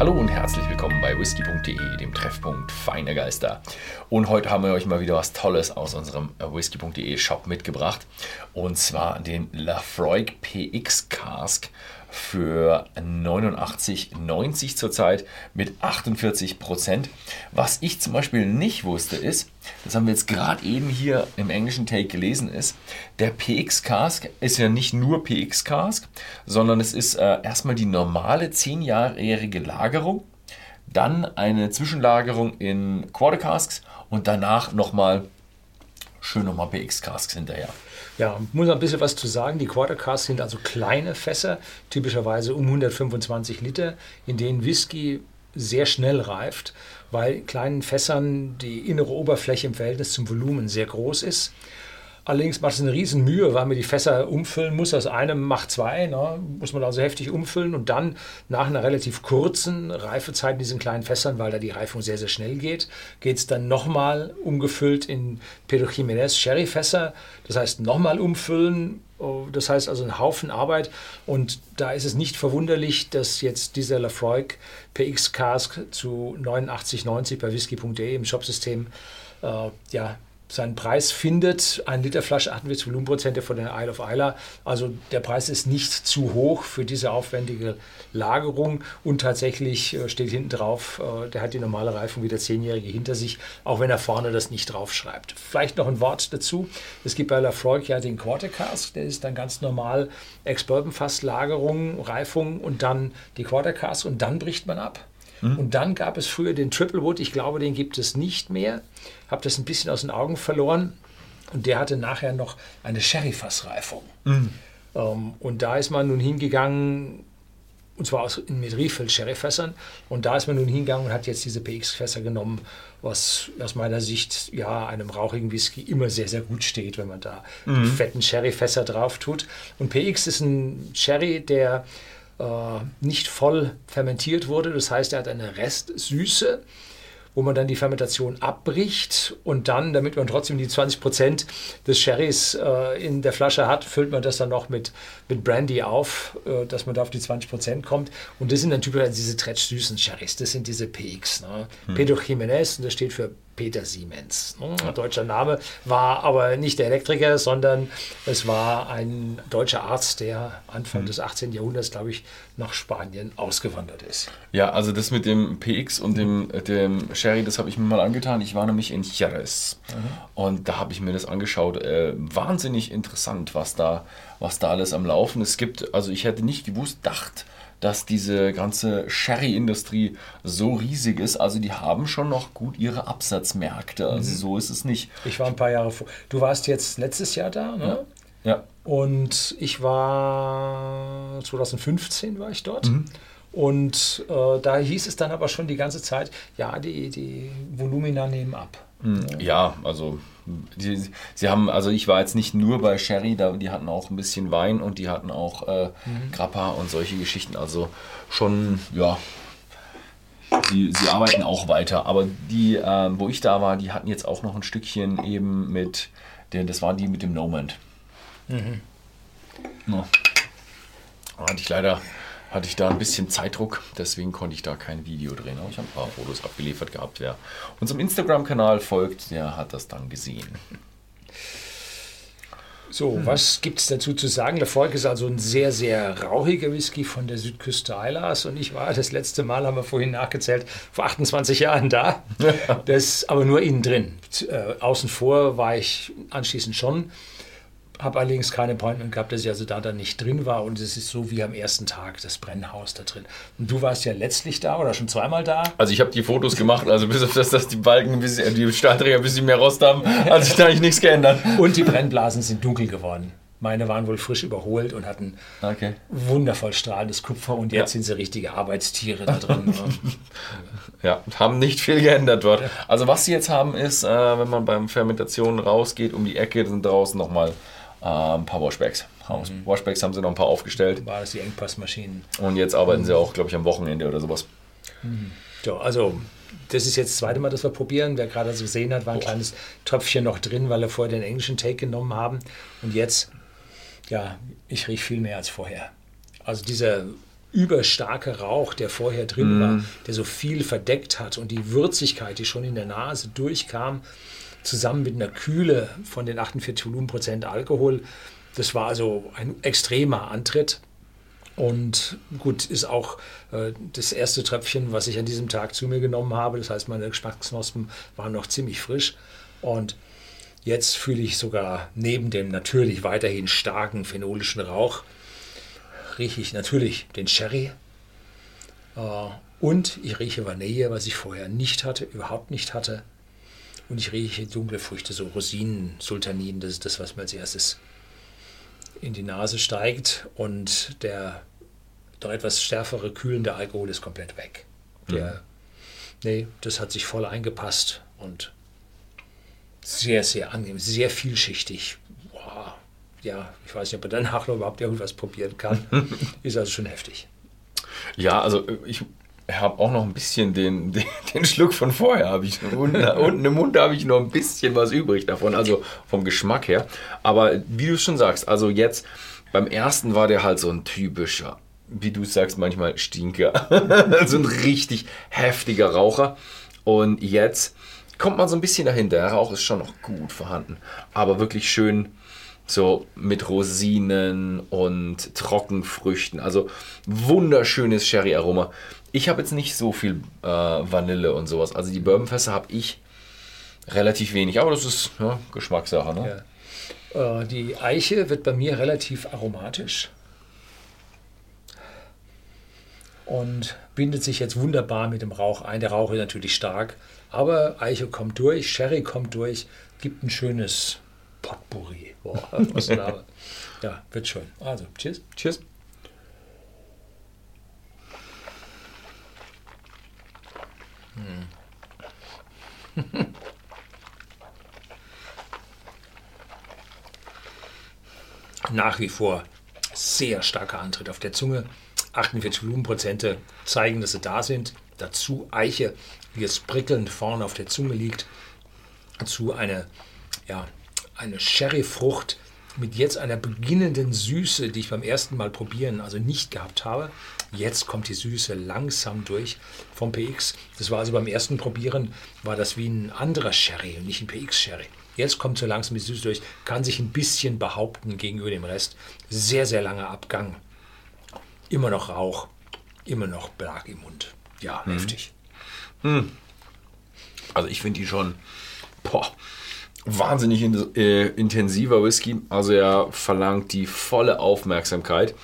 Hallo und herzlich willkommen bei whisky.de, dem Treffpunkt feiner Geister. Und heute haben wir euch mal wieder was Tolles aus unserem whisky.de Shop mitgebracht. Und zwar den Lafroig PX Cask für 89,90 zurzeit mit 48 Prozent. Was ich zum Beispiel nicht wusste ist, das haben wir jetzt gerade eben hier im englischen Take gelesen, ist, der PX Cask ist ja nicht nur PX Cask, sondern es ist äh, erstmal die normale 10-jährige Lagerung, dann eine Zwischenlagerung in Quarter Casks und danach nochmal schön nochmal PX Casks hinterher. Ja, muss ein bisschen was zu sagen. Die Quarter Casks sind also kleine Fässer, typischerweise um 125 Liter, in denen Whisky sehr schnell reift, weil in kleinen Fässern die innere Oberfläche im Verhältnis zum Volumen sehr groß ist. Allerdings macht es eine riesen Mühe, weil man die Fässer umfüllen muss. Aus einem macht zwei, ne? muss man also heftig umfüllen und dann nach einer relativ kurzen Reifezeit in diesen kleinen Fässern, weil da die Reifung sehr, sehr schnell geht, geht es dann nochmal umgefüllt in Pedro Jiménez Sherryfässer. Das heißt nochmal umfüllen, oh, das heißt also ein Haufen Arbeit und da ist es nicht verwunderlich, dass jetzt dieser Lafroig PX Cask zu 89,90 bei whisky.de im Shopsystem äh, ja, seinen Preis findet. Ein Liter Flasche 48 Volumenprozente von der Isle of Isla. Also der Preis ist nicht zu hoch für diese aufwendige Lagerung und tatsächlich äh, steht hinten drauf, äh, der hat die normale Reifung wieder zehnjährige hinter sich, auch wenn er vorne das nicht draufschreibt. Vielleicht noch ein Wort dazu. Es gibt bei Lafroig ja den Quarter Cask, der ist dann ganz normal Ex-Bourbon-Fass, Lagerung, Reifung und dann die Quarter Cask und dann bricht man ab. Mhm. Und dann gab es früher den Triple Wood, ich glaube, den gibt es nicht mehr. Habe das ein bisschen aus den Augen verloren. Und der hatte nachher noch eine Sherry-Fassreifung. Mhm. Ähm, und da ist man nun hingegangen, und zwar aus, mit Riefel-Sherry-Fässern. Und da ist man nun hingegangen und hat jetzt diese PX-Fässer genommen, was aus meiner Sicht ja einem rauchigen Whisky immer sehr, sehr gut steht, wenn man da mhm. fetten Sherry-Fässer drauf tut. Und PX ist ein Sherry, der nicht voll fermentiert wurde. Das heißt, er hat eine Restsüße wo man dann die Fermentation abbricht und dann, damit man trotzdem die 20 Prozent des Sherrys äh, in der Flasche hat, füllt man das dann noch mit, mit Brandy auf, äh, dass man da auf die 20 Prozent kommt. Und das sind dann typischerweise diese tretsch-süßen Sherrys, das sind diese PX. Ne? Hm. Pedro Jiménez, und das steht für Peter Siemens. Ne? Deutscher Name, war aber nicht der Elektriker, sondern es war ein deutscher Arzt, der Anfang mhm. des 18. Jahrhunderts, glaube ich, nach Spanien ausgewandert ist. Ja, also das mit dem PX und dem, dem Sherry, das habe ich mir mal angetan. Ich war nämlich in Jerez mhm. und da habe ich mir das angeschaut. Äh, wahnsinnig interessant, was da, was da alles am Laufen ist. Es gibt, also ich hätte nicht gewusst, dachte, dass diese ganze Sherry-Industrie so riesig ist. Also die haben schon noch gut ihre Absatzmärkte. Also mhm. so ist es nicht. Ich war ein paar Jahre vor. Du warst jetzt letztes Jahr da, ne? Ja. ja. Und ich war 2015 war ich dort. Mhm. Und äh, da hieß es dann aber schon die ganze Zeit, ja, die, die Volumina nehmen ab. Mhm. Ja, also die, sie haben, also ich war jetzt nicht nur bei Sherry, da, die hatten auch ein bisschen Wein und die hatten auch äh, mhm. Grappa und solche Geschichten. Also schon, ja, sie, sie arbeiten auch weiter. Aber die, äh, wo ich da war, die hatten jetzt auch noch ein Stückchen eben mit, der, das war die mit dem Nomad. Mhm. No. Hatte ich leider hatte ich da ein bisschen Zeitdruck, deswegen konnte ich da kein Video drehen. Aber ich habe ein paar Fotos abgeliefert gehabt. Wer unserem Instagram-Kanal folgt, der hat das dann gesehen. So, hm. was gibt es dazu zu sagen? Der Volk ist also ein sehr, sehr rauchiger Whisky von der Südküste Eilers und ich war das letzte Mal, haben wir vorhin nachgezählt, vor 28 Jahren da. Das aber nur innen drin. Äh, außen vor war ich anschließend schon habe allerdings kein Appointment gehabt, dass ich also da dann nicht drin war und es ist so wie am ersten Tag das Brennhaus da drin. Und du warst ja letztlich da oder schon zweimal da? Also ich habe die Fotos gemacht, also bis auf das, dass die Balken, ein bisschen, die Stahlträger ein bisschen mehr Rost haben, hat sich da eigentlich nichts geändert. Und die Brennblasen sind dunkel geworden. Meine waren wohl frisch überholt und hatten okay. wundervoll strahlendes Kupfer und jetzt ja. sind sie richtige Arbeitstiere da drin. ja, haben nicht viel geändert dort. Also was sie jetzt haben ist, äh, wenn man beim Fermentation rausgeht um die Ecke, sind draußen nochmal ein paar Washbacks. Mhm. Washbacks haben sie noch ein paar aufgestellt. War das die Engpassmaschinen? Und jetzt arbeiten mhm. sie auch, glaube ich, am Wochenende oder sowas. Mhm. Ja, also das ist jetzt das zweite Mal, dass wir probieren. Wer gerade so gesehen hat, war ein Boah. kleines Tröpfchen noch drin, weil wir vorher den englischen Take genommen haben. Und jetzt, ja, ich rieche viel mehr als vorher. Also dieser überstarke Rauch, der vorher drin mm. war, der so viel verdeckt hat und die Würzigkeit, die schon in der Nase durchkam, zusammen mit einer Kühle von den 48 Volumenprozent Alkohol. Das war also ein extremer Antritt. Und gut, ist auch äh, das erste Tröpfchen, was ich an diesem Tag zu mir genommen habe. Das heißt, meine Geschmacksknospen waren noch ziemlich frisch. Und jetzt fühle ich sogar neben dem natürlich weiterhin starken phenolischen Rauch, rieche ich natürlich den Sherry. Äh, und ich rieche Vanille, was ich vorher nicht hatte, überhaupt nicht hatte. Und ich rieche dunkle Früchte, so Rosinen, Sultanin, das ist das, was mir als erstes in die Nase steigt. Und der doch etwas stärkere, kühlende Alkohol ist komplett weg. Der, mhm. Nee, das hat sich voll eingepasst und sehr, sehr angenehm, sehr vielschichtig. Wow. Ja, ich weiß nicht, ob er danach noch überhaupt irgendwas probieren kann. ist also schon heftig. Ja, also ich habe auch noch ein bisschen den, den, den Schluck von vorher. Habe ich unten, unten im Mund habe ich noch ein bisschen was übrig davon, also vom Geschmack her. Aber wie du schon sagst, also jetzt beim ersten war der halt so ein typischer, wie du sagst, manchmal Stinker. so ein richtig heftiger Raucher. Und jetzt kommt man so ein bisschen dahinter. Der Rauch ist schon noch gut vorhanden, aber wirklich schön so mit Rosinen und Trockenfrüchten. Also wunderschönes Sherry-Aroma. Ich habe jetzt nicht so viel äh, Vanille und sowas. Also die Bourbonfässer habe ich relativ wenig, aber das ist ja, Geschmackssache. Ne? Ja. Äh, die Eiche wird bei mir relativ aromatisch und bindet sich jetzt wunderbar mit dem Rauch ein. Der Rauch ist natürlich stark, aber Eiche kommt durch, Sherry kommt durch, gibt ein schönes Potpourri. Boah, was ja, wird schön. Also, cheers. Cheers. Nach wie vor sehr starker Antritt auf der Zunge. 48 Volumenprozente zeigen, dass sie da sind. Dazu Eiche, wie es prickelnd vorne auf der Zunge liegt. Dazu eine, ja, eine Sherryfrucht mit jetzt einer beginnenden Süße, die ich beim ersten Mal probieren also nicht gehabt habe. Jetzt kommt die Süße langsam durch vom PX. Das war also beim ersten Probieren, war das wie ein anderer Sherry und nicht ein PX-Sherry. Jetzt kommt so langsam die Süße durch, kann sich ein bisschen behaupten gegenüber dem Rest. Sehr, sehr langer Abgang. Immer noch Rauch, immer noch Belag im Mund. Ja, mhm. heftig. Mhm. Also ich finde die schon boah, wahnsinnig in, äh, intensiver Whisky. Also er verlangt die volle Aufmerksamkeit.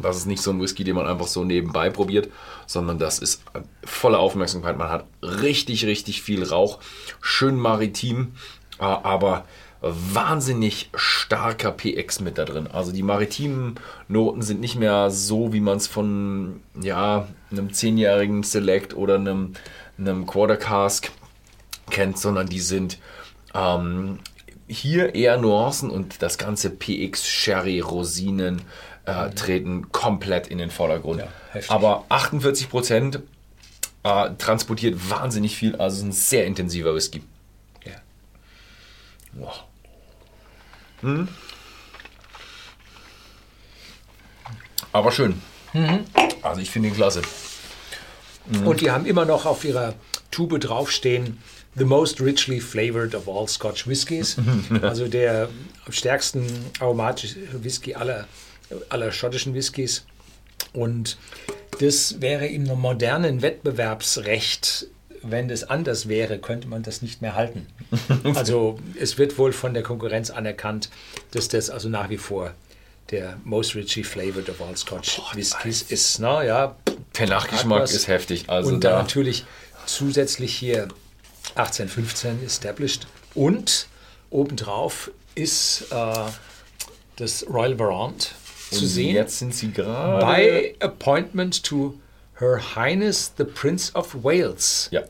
Das ist nicht so ein Whisky, den man einfach so nebenbei probiert, sondern das ist volle Aufmerksamkeit. Man hat richtig, richtig viel Rauch, schön maritim, äh, aber wahnsinnig starker PX mit da drin. Also die maritimen Noten sind nicht mehr so, wie man es von ja, einem zehnjährigen Select oder einem, einem Quarter Cask kennt, sondern die sind ähm, hier eher Nuancen und das ganze PX, Sherry, Rosinen, äh, treten komplett in den Vordergrund. Ja, Aber 48 Prozent äh, transportiert wahnsinnig viel, also ein sehr intensiver Whisky. Ja. Wow. Hm. Aber schön. Mhm. Also ich finde ihn klasse. Mhm. Und die haben immer noch auf ihrer Tube draufstehen, The most richly flavored of all Scotch Whiskies. also der am stärksten aromatische Whisky aller aller schottischen Whiskys. Und das wäre im modernen Wettbewerbsrecht, wenn das anders wäre, könnte man das nicht mehr halten. Also es wird wohl von der Konkurrenz anerkannt, dass das also nach wie vor der most richly flavored of all Scotch Boah, Whiskys ist. Na, ja, der Nachgeschmack ist heftig. Also und da natürlich zusätzlich hier 1815 established und obendrauf ist äh, das Royal Varant zu sehen. Jetzt sind sie gerade. Bei Appointment to Her Highness the Prince of Wales. Ja,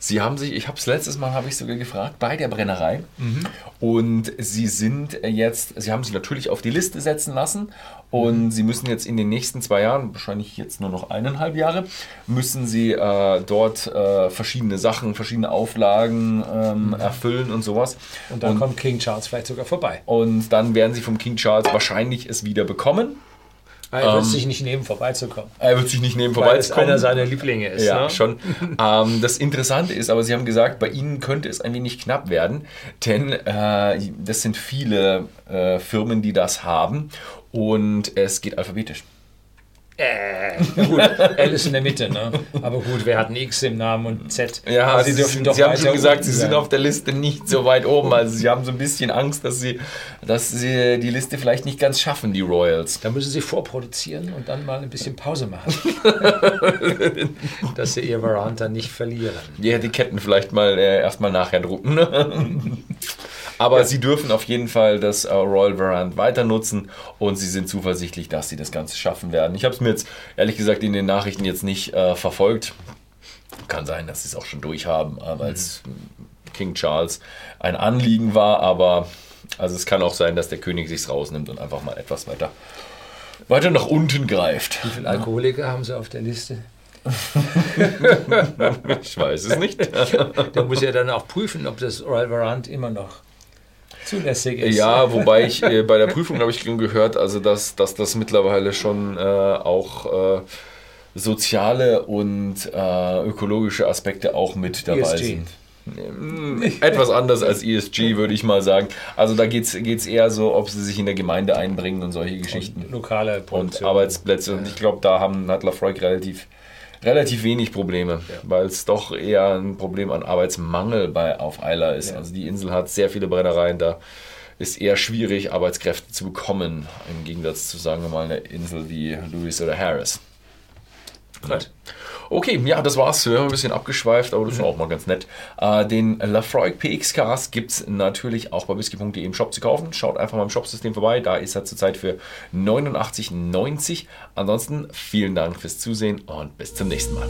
sie haben sich, ich habe es letztes Mal, habe ich sogar gefragt, bei der Brennerei. Mhm. Und sie sind jetzt, sie haben sich natürlich auf die Liste setzen lassen. Und mhm. sie müssen jetzt in den nächsten zwei Jahren, wahrscheinlich jetzt nur noch eineinhalb Jahre, müssen sie äh, dort äh, verschiedene Sachen, verschiedene Auflagen ähm, mhm. erfüllen und sowas. Und dann und, kommt King Charles vielleicht sogar vorbei. Und dann werden sie vom King Charles wahrscheinlich es wieder bekommen. Er wird sich nicht nehmen, vorbeizukommen. Er wird sich nicht nehmen, Weil es vorbeizukommen. einer seiner Lieblinge ist. Ja, ne? schon. ähm, das Interessante ist, aber Sie haben gesagt, bei Ihnen könnte es ein wenig knapp werden, denn äh, das sind viele äh, Firmen, die das haben und es geht alphabetisch. Äh, ja gut, ist in der Mitte, ne? Aber gut, wer hat ein X im Namen und Z? Ja, Aber Sie, dürfen sind, doch Sie haben schon gesagt, Sie sind auf der Liste nicht so weit oben. Also Sie haben so ein bisschen Angst, dass Sie, dass Sie die Liste vielleicht nicht ganz schaffen, die Royals. Da müssen Sie vorproduzieren und dann mal ein bisschen Pause machen. Dass Sie Ihr Varanta nicht verlieren. Die Etiketten vielleicht mal äh, erstmal nachher drucken. Aber Sie dürfen auf jeden Fall das äh, Royal Varant weiter nutzen und Sie sind zuversichtlich, dass Sie das Ganze schaffen werden. Ich habe es mir jetzt ehrlich gesagt in den Nachrichten jetzt nicht äh, verfolgt. Kann sein, dass Sie es auch schon durchhaben, äh, weil es King Charles ein Anliegen war, aber also es kann auch sein, dass der König sich rausnimmt und einfach mal etwas weiter, weiter nach unten greift. Wie viele Alkoholiker haben Sie auf der Liste? Ich weiß es nicht. Der muss ja dann auch prüfen, ob das Royal Varant immer noch zulässig ist. Ja, wobei ich äh, bei der Prüfung habe ich gehört, also dass, dass das mittlerweile schon äh, auch äh, soziale und äh, ökologische Aspekte auch mit dabei ESG. sind. Mm, Etwas anders als ESG, würde ich mal sagen. Also da geht es eher so, ob sie sich in der Gemeinde einbringen und solche Geschichten. Lokale Und Produktion. Arbeitsplätze. Und ich glaube, da haben, hat Lafroig relativ, relativ wenig Probleme, weil es doch eher ein Problem an Arbeitsmangel bei, auf Isla ist. Ja. Also die Insel hat sehr viele Brennereien, da ist eher schwierig, Arbeitskräfte zu bekommen, im Gegensatz zu, sagen wir mal, einer Insel wie Lewis oder Harris. Gut. Okay, ja, das war's. Wir haben ein bisschen abgeschweift, aber das ist auch mal ganz nett. Äh, den Lafroig PX Cast gibt es natürlich auch bei whisky.de im Shop zu kaufen. Schaut einfach mal im Shopsystem vorbei. Da ist er zurzeit für 89,90. Ansonsten vielen Dank fürs Zusehen und bis zum nächsten Mal.